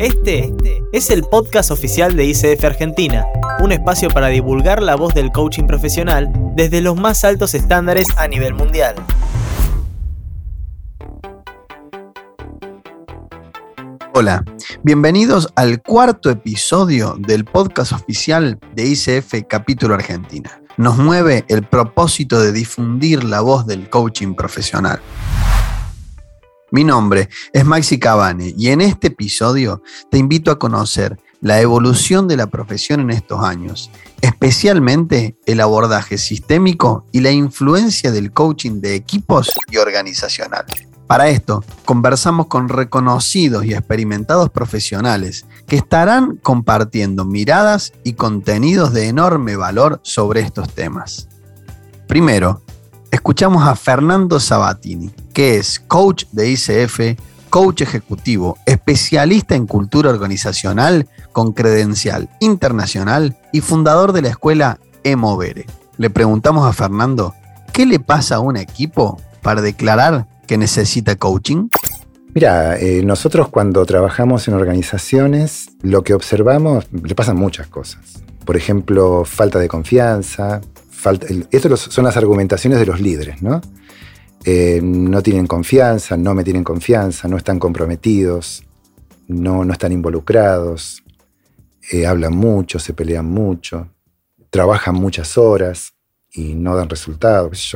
Este es el podcast oficial de ICF Argentina, un espacio para divulgar la voz del coaching profesional desde los más altos estándares a nivel mundial. Hola, bienvenidos al cuarto episodio del podcast oficial de ICF Capítulo Argentina. Nos mueve el propósito de difundir la voz del coaching profesional. Mi nombre es Maxi Cabane y en este episodio te invito a conocer la evolución de la profesión en estos años, especialmente el abordaje sistémico y la influencia del coaching de equipos y organizacional. Para esto, conversamos con reconocidos y experimentados profesionales que estarán compartiendo miradas y contenidos de enorme valor sobre estos temas. Primero, escuchamos a Fernando Sabatini, que es coach de ICF, coach ejecutivo, especialista en cultura organizacional con credencial internacional y fundador de la escuela Emovere. Le preguntamos a Fernando, ¿qué le pasa a un equipo para declarar que necesita coaching? Mira, eh, nosotros cuando trabajamos en organizaciones, lo que observamos, le pasan muchas cosas. Por ejemplo, falta de confianza. Falta, estas son las argumentaciones de los líderes, ¿no? Eh, no tienen confianza, no me tienen confianza, no están comprometidos, no, no están involucrados, eh, hablan mucho, se pelean mucho, trabajan muchas horas y no dan resultados.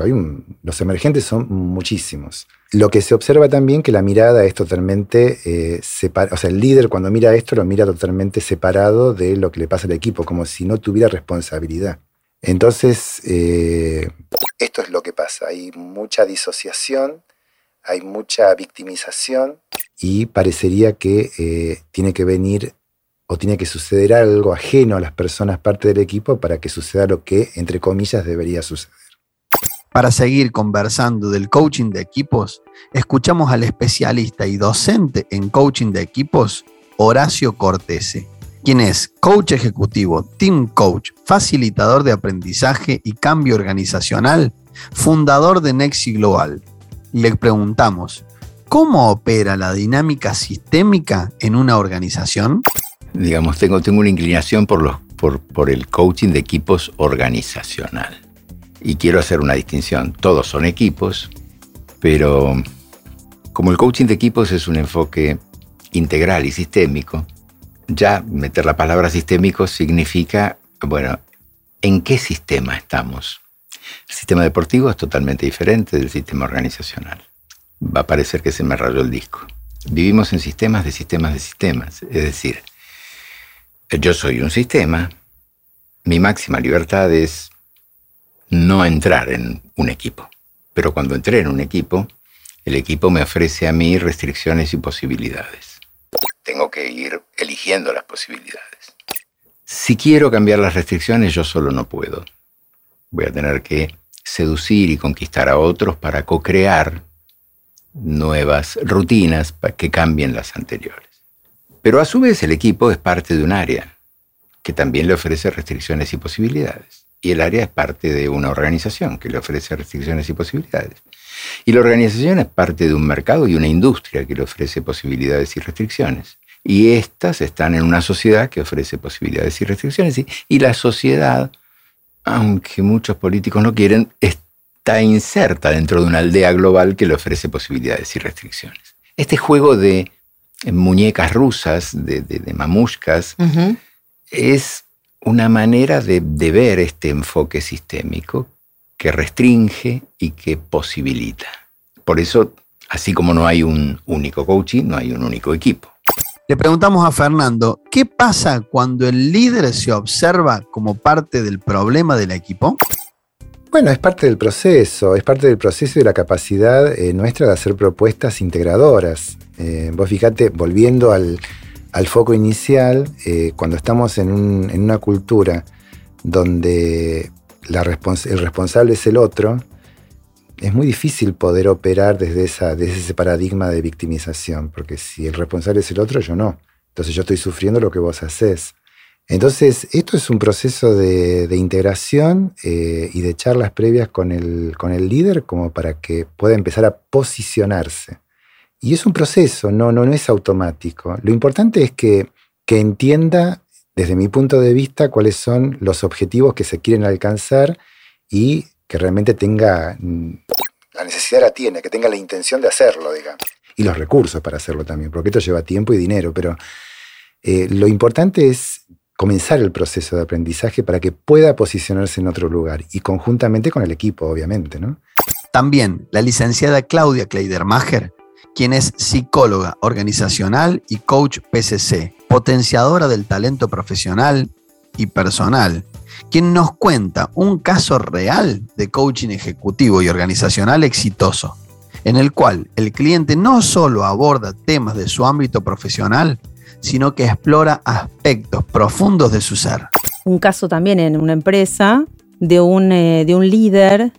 Los emergentes son muchísimos. Lo que se observa también que la mirada es totalmente eh, separada, o sea, el líder cuando mira esto lo mira totalmente separado de lo que le pasa al equipo, como si no tuviera responsabilidad. Entonces, eh, esto es lo que pasa, hay mucha disociación, hay mucha victimización y parecería que eh, tiene que venir o tiene que suceder algo ajeno a las personas parte del equipo para que suceda lo que, entre comillas, debería suceder. Para seguir conversando del coaching de equipos, escuchamos al especialista y docente en coaching de equipos, Horacio Cortese, quien es coach ejecutivo, team coach, facilitador de aprendizaje y cambio organizacional, fundador de Nexi Global. Le preguntamos, ¿cómo opera la dinámica sistémica en una organización? digamos, tengo, tengo una inclinación por, los, por, por el coaching de equipos organizacional. Y quiero hacer una distinción. Todos son equipos, pero como el coaching de equipos es un enfoque integral y sistémico, ya meter la palabra sistémico significa, bueno, ¿en qué sistema estamos? El sistema deportivo es totalmente diferente del sistema organizacional. Va a parecer que se me rayó el disco. Vivimos en sistemas de sistemas de sistemas. Es decir, yo soy un sistema, mi máxima libertad es no entrar en un equipo. Pero cuando entré en un equipo, el equipo me ofrece a mí restricciones y posibilidades. Tengo que ir eligiendo las posibilidades. Si quiero cambiar las restricciones, yo solo no puedo. Voy a tener que seducir y conquistar a otros para co-crear nuevas rutinas que cambien las anteriores. Pero a su vez el equipo es parte de un área que también le ofrece restricciones y posibilidades. Y el área es parte de una organización que le ofrece restricciones y posibilidades. Y la organización es parte de un mercado y una industria que le ofrece posibilidades y restricciones. Y estas están en una sociedad que ofrece posibilidades y restricciones. Y, la sociedad, aunque muchos políticos no quieren, está inserta dentro de una aldea global que le ofrece posibilidades y restricciones. Este juego de muñecas rusas, de, de, mamushkas, es una manera de, ver este enfoque sistémico que restringe y que posibilita. Por eso, así como no hay un único coaching, no hay un único equipo. Le preguntamos a Fernando, ¿qué pasa cuando el líder se observa como parte del problema del equipo? Bueno, es parte del proceso, es parte del proceso y de la capacidad eh, nuestra de hacer propuestas integradoras. Eh, vos fíjate, volviendo al, foco inicial, eh, cuando estamos en, una cultura donde el responsable es el otro, es muy difícil poder operar desde, esa, desde ese paradigma de victimización, porque si el responsable es el otro, yo no. Entonces yo estoy sufriendo lo que vos haces. Entonces, esto es un proceso de, integración eh, y de charlas previas con el, con el líder como para que pueda empezar a posicionarse Y es un proceso, no, no, no es automático. Lo importante es que, que entienda, desde mi punto de vista, cuáles son los objetivos que se quieren alcanzar y que realmente tenga mm, la necesidad la tiene, que tenga la intención de hacerlo, digamos. Y los recursos para hacerlo también, porque esto lleva tiempo y dinero, pero eh, lo importante es comenzar el proceso de aprendizaje para que pueda posicionarse en otro lugar y conjuntamente con el equipo, obviamente, ¿no? También la licenciada Claudia Kleidermacher, quien es psicóloga organizacional y coach PCC, potenciadora del talento profesional y personal, quien nos cuenta un caso real de coaching ejecutivo y organizacional exitoso, en el cual el cliente no solo aborda temas de su ámbito profesional, sino que explora aspectos profundos de su ser. Un caso también en una empresa de un, eh, de un líder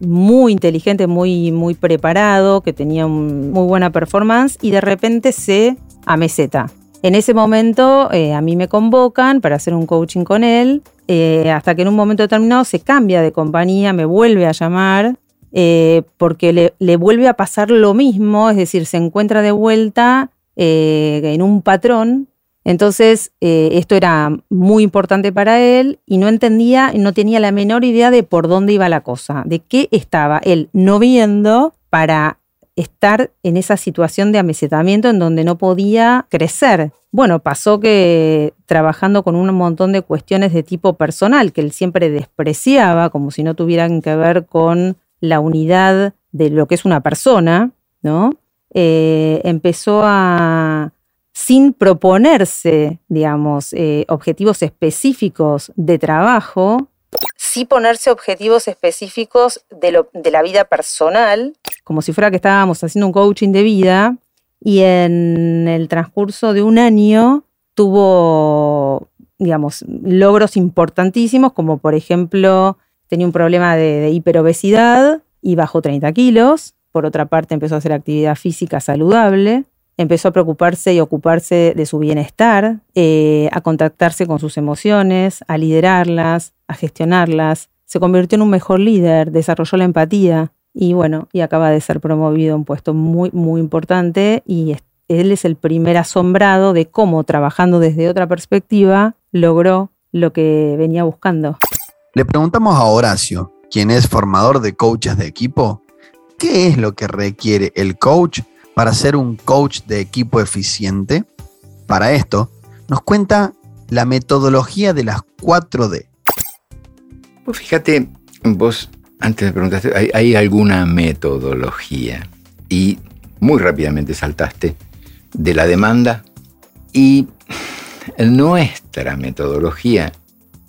muy inteligente, muy, muy preparado, que tenía muy buena performance y de repente se ameseta. En ese momento eh, a mí me convocan para hacer un coaching con él, eh, hasta que en un momento determinado se cambia de compañía, me vuelve a llamar, porque le, le, vuelve a pasar lo mismo, es decir, se encuentra de vuelta en un patrón. Entonces, eh, esto era muy importante para él y no entendía, no tenía la menor idea de por dónde iba la cosa, de qué estaba él no viendo para estar en esa situación de amesetamiento en donde no podía crecer. Bueno, pasó que trabajando con un montón de cuestiones de tipo personal que él siempre despreciaba, como si no tuvieran que ver con la unidad de lo que es una persona, ¿no? Eh, empezó a, sin proponerse, digamos, eh, objetivos específicos de trabajo, sí ponerse objetivos específicos de, de, la vida personal, como si fuera que estábamos haciendo un coaching de vida, y en el transcurso de un año tuvo, digamos, logros importantísimos, como por ejemplo, tenía un problema de, hiperobesidad y bajó 30 kilos, por otra parte empezó a hacer actividad física saludable, empezó a preocuparse y ocuparse de su bienestar, eh, a contactarse con sus emociones, a liderarlas, a gestionarlas. Se convirtió en un mejor líder, desarrolló la empatía y bueno, y acaba de ser promovido a un puesto muy, muy importante y él es el primer asombrado de cómo trabajando desde otra perspectiva logró lo que venía buscando. Le preguntamos a Horacio, quien es formador de coaches de equipo, ¿qué es lo que requiere el coach para ser un coach de equipo eficiente? Para esto, nos cuenta la metodología de las 4D. Pues fíjate, vos antes me preguntaste, ¿hay, alguna metodología? Y muy rápidamente saltaste de la demanda y nuestra metodología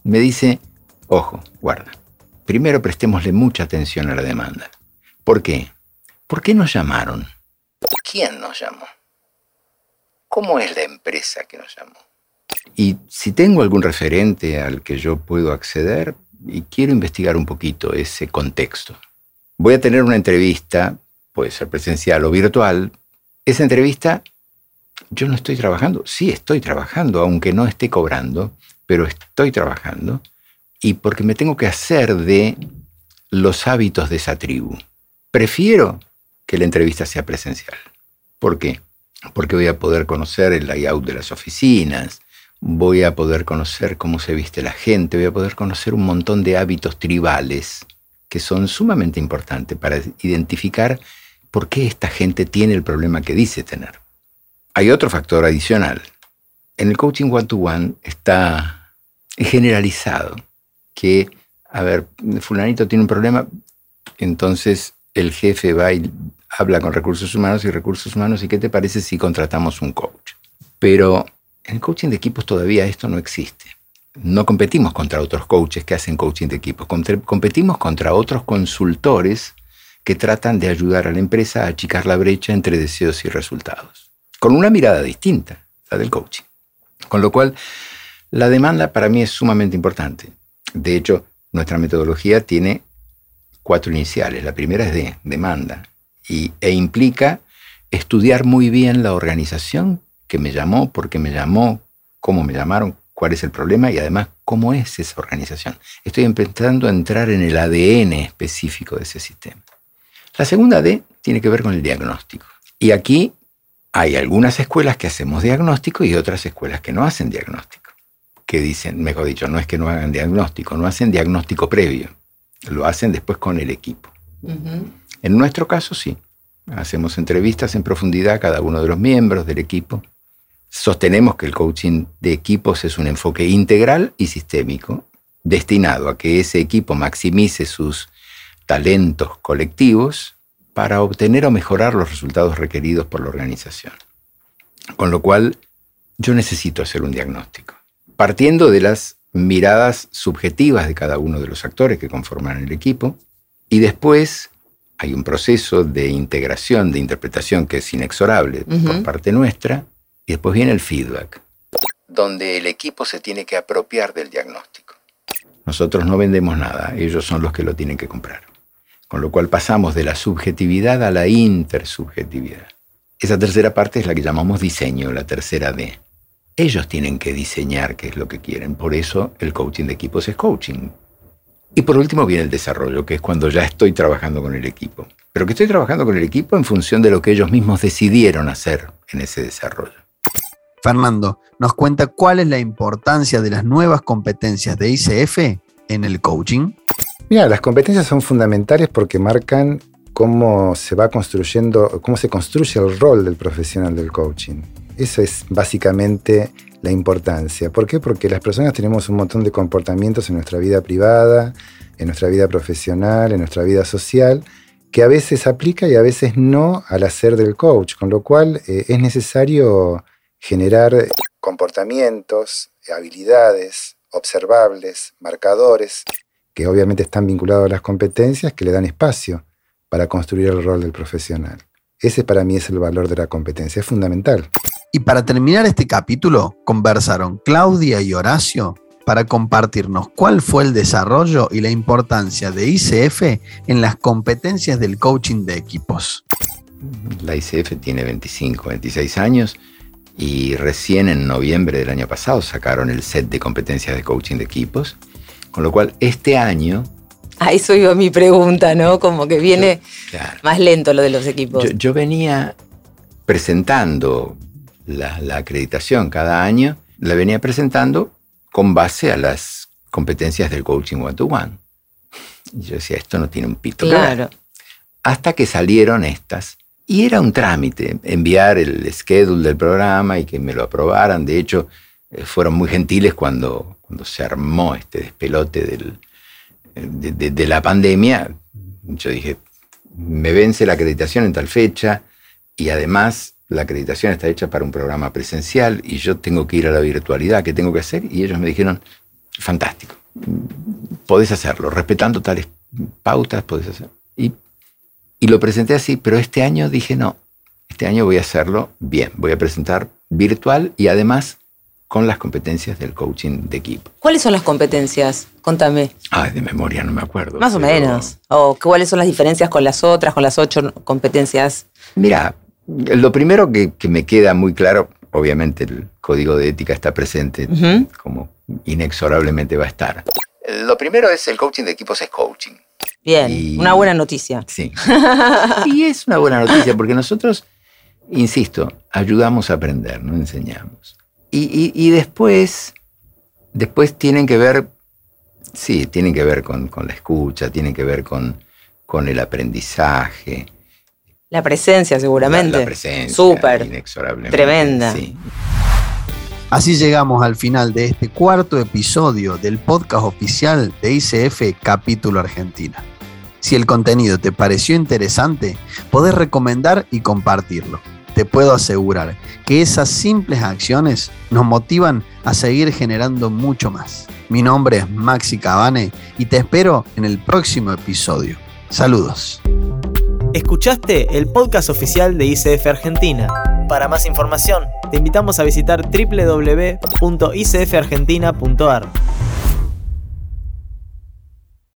me dice, ojo, guarda, primero prestémosle mucha atención a la demanda. ¿Por qué? ¿Por qué nos llamaron? ¿Quién nos llamó? ¿Cómo es la empresa que nos llamó? Y si tengo algún referente al que yo puedo acceder y quiero investigar un poquito ese contexto. Voy a tener una entrevista, puede ser presencial o virtual. Esa entrevista, yo no estoy trabajando. Sí, estoy trabajando, aunque no esté cobrando, pero estoy trabajando. Y porque me tengo que hacer de los hábitos de esa tribu. Prefiero que la entrevista sea presencial. ¿Por qué? Porque voy a poder conocer el layout de las oficinas, voy a poder conocer cómo se viste la gente, voy a poder conocer un montón de hábitos tribales que son sumamente importantes para identificar por qué esta gente tiene el problema que dice tener. Hay otro factor adicional. En el coaching one-to-one está generalizado que, a ver, fulanito tiene un problema, entonces el jefe va y habla con recursos humanos y recursos humanos y qué te parece si contratamos un coach. Pero en el coaching de equipos todavía esto no existe. No competimos contra otros coaches que hacen coaching de equipos, competimos contra otros consultores que tratan de ayudar a la empresa a achicar la brecha entre deseos y resultados, con una mirada distinta, la del coaching. Con lo cual, la demanda para mí es sumamente importante. De hecho, nuestra metodología tiene cuatro iniciales. La primera es de demanda, e implica estudiar muy bien la organización que me llamó, por qué me llamó, cómo me llamaron, cuál es el problema y además cómo es esa organización. Estoy empezando a entrar en el ADN específico de ese sistema. La segunda D tiene que ver con el diagnóstico. Y aquí Hay algunas escuelas que hacemos diagnóstico y otras escuelas que no hacen diagnóstico. Que dicen, mejor dicho, no es que no hagan diagnóstico, no hacen diagnóstico previo. Lo hacen después con el equipo. En nuestro caso, sí. Hacemos entrevistas en profundidad a cada uno de los miembros del equipo. Sostenemos que el coaching de equipos es un enfoque integral y sistémico, destinado a que ese equipo maximice sus talentos colectivos para obtener o mejorar los resultados requeridos por la organización. Con lo cual, yo necesito hacer un diagnóstico, partiendo de las miradas subjetivas de cada uno de los actores que conforman el equipo, y después hay un proceso de integración, de interpretación que es inexorable por parte nuestra, y después viene el feedback, donde el equipo se tiene que apropiar del diagnóstico. Nosotros no vendemos nada, ellos son los que lo tienen que comprar. Con lo cual pasamos de la subjetividad a la intersubjetividad. Esa tercera parte es la que llamamos diseño, la tercera D. Ellos tienen que diseñar qué es lo que quieren. Por eso el coaching de equipos es coaching. Y por último viene el desarrollo, que es cuando ya estoy trabajando con el equipo. Pero que estoy trabajando con el equipo en función de lo que ellos mismos decidieron hacer en ese desarrollo. Fernando nos cuenta cuál es la importancia de las nuevas competencias de ICF en el coaching. Mira, las competencias son fundamentales porque marcan cómo se va construyendo, cómo se construye el rol del profesional del coaching. Eso es básicamente la importancia. ¿Por qué? Porque las personas tenemos un montón de comportamientos en nuestra vida privada, en nuestra vida profesional, en nuestra vida social, que a veces aplica y a veces no al hacer del coach, con lo cual eh, es necesario generar comportamientos, habilidades observables, marcadores, que obviamente están vinculados a las competencias que le dan espacio para construir el rol del profesional. Ese para mí es el valor de la competencia, es fundamental. Y para terminar este capítulo, conversaron Claudia y Horacio para compartirnos cuál fue el desarrollo y la importancia de ICF en las competencias del coaching de equipos. La ICF tiene 25, 26 años y recién en noviembre del año pasado sacaron el set de competencias de coaching de equipos, con lo cual este año... A eso iba mi pregunta, ¿no? Como que viene más lento lo de los equipos. Yo, venía presentando la, acreditación cada año, la venía presentando con base a las competencias del coaching one-to-one. Y yo decía, esto no tiene un pito. Claro. Hasta que salieron estas y era un trámite enviar el schedule del programa y que me lo aprobaran. De hecho, eh, fueron muy gentiles cuando, cuando se armó este despelote del, de, la pandemia. Yo dije, me vence la acreditación en tal fecha y además la acreditación está hecha para un programa presencial y yo tengo que ir a la virtualidad, ¿qué tengo que hacer? Y ellos me dijeron, fantástico, podés hacerlo, respetando tales pautas, podés hacerlo. Y lo presenté así, pero este año dije, no, este año voy a hacerlo bien, voy a presentar virtual y además con las competencias del coaching de equipo. ¿Cuáles son las competencias? Contame. Ay, de memoria no me acuerdo. Más o menos. ¿O cuáles son las diferencias con las otras, con las ocho competencias? Mira, lo primero que, me queda muy claro, obviamente el código de ética está presente, como inexorablemente va a estar. Lo primero es el coaching de equipos es coaching. Bien, una buena noticia. Sí. y es una buena noticia porque nosotros, insisto, ayudamos a aprender, no enseñamos. Y, después, después tienen que ver, sí, tienen que ver con, la escucha, tienen que ver con, con el aprendizaje. La presencia, seguramente. La, presencia. Súper. Inexorablemente. Tremenda. Sí. Así llegamos al final de este cuarto episodio del podcast oficial de ICF Capítulo Argentina. Si el contenido te pareció interesante, podés recomendar y compartirlo. Te puedo asegurar que esas simples acciones nos motivan a seguir generando mucho más. Mi nombre es Maxi Cabane y te espero en el próximo episodio. Saludos. Escuchaste el podcast oficial de ICF Argentina. Para más información, te invitamos a visitar www.icfargentina.ar.